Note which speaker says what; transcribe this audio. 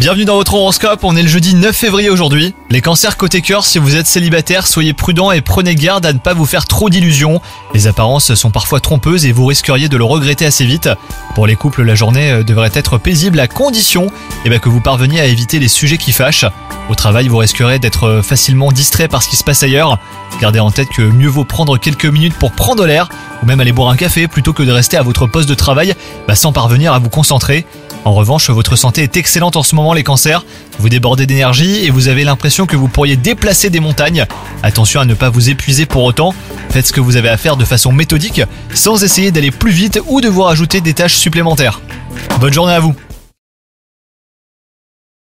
Speaker 1: Bienvenue dans votre horoscope, on est le jeudi 9 février aujourd'hui. Les cancers côté cœur, si vous êtes célibataire, soyez prudent et prenez garde à ne pas vous faire trop d'illusions. Les apparences sont parfois trompeuses et vous risqueriez de le regretter assez vite. Pour les couples, la journée euh, devrait être paisible à condition eh ben, que vous parveniez à éviter les sujets qui fâchent. Au travail, vous risquerez d'être euh, facilement distrait par ce qui se passe ailleurs. Gardez en tête que mieux vaut prendre quelques minutes pour prendre l'air ou même aller boire un café plutôt que de rester à votre poste de travail bah, sans parvenir à vous concentrer. En revanche, votre santé est excellente en ce moment les cancers, vous débordez d'énergie et vous avez l'impression que vous pourriez déplacer des montagnes. Attention à ne pas vous épuiser pour autant, faites ce que vous avez à faire de façon méthodique sans essayer d'aller plus vite ou de vous rajouter des tâches supplémentaires. Bonne journée à vous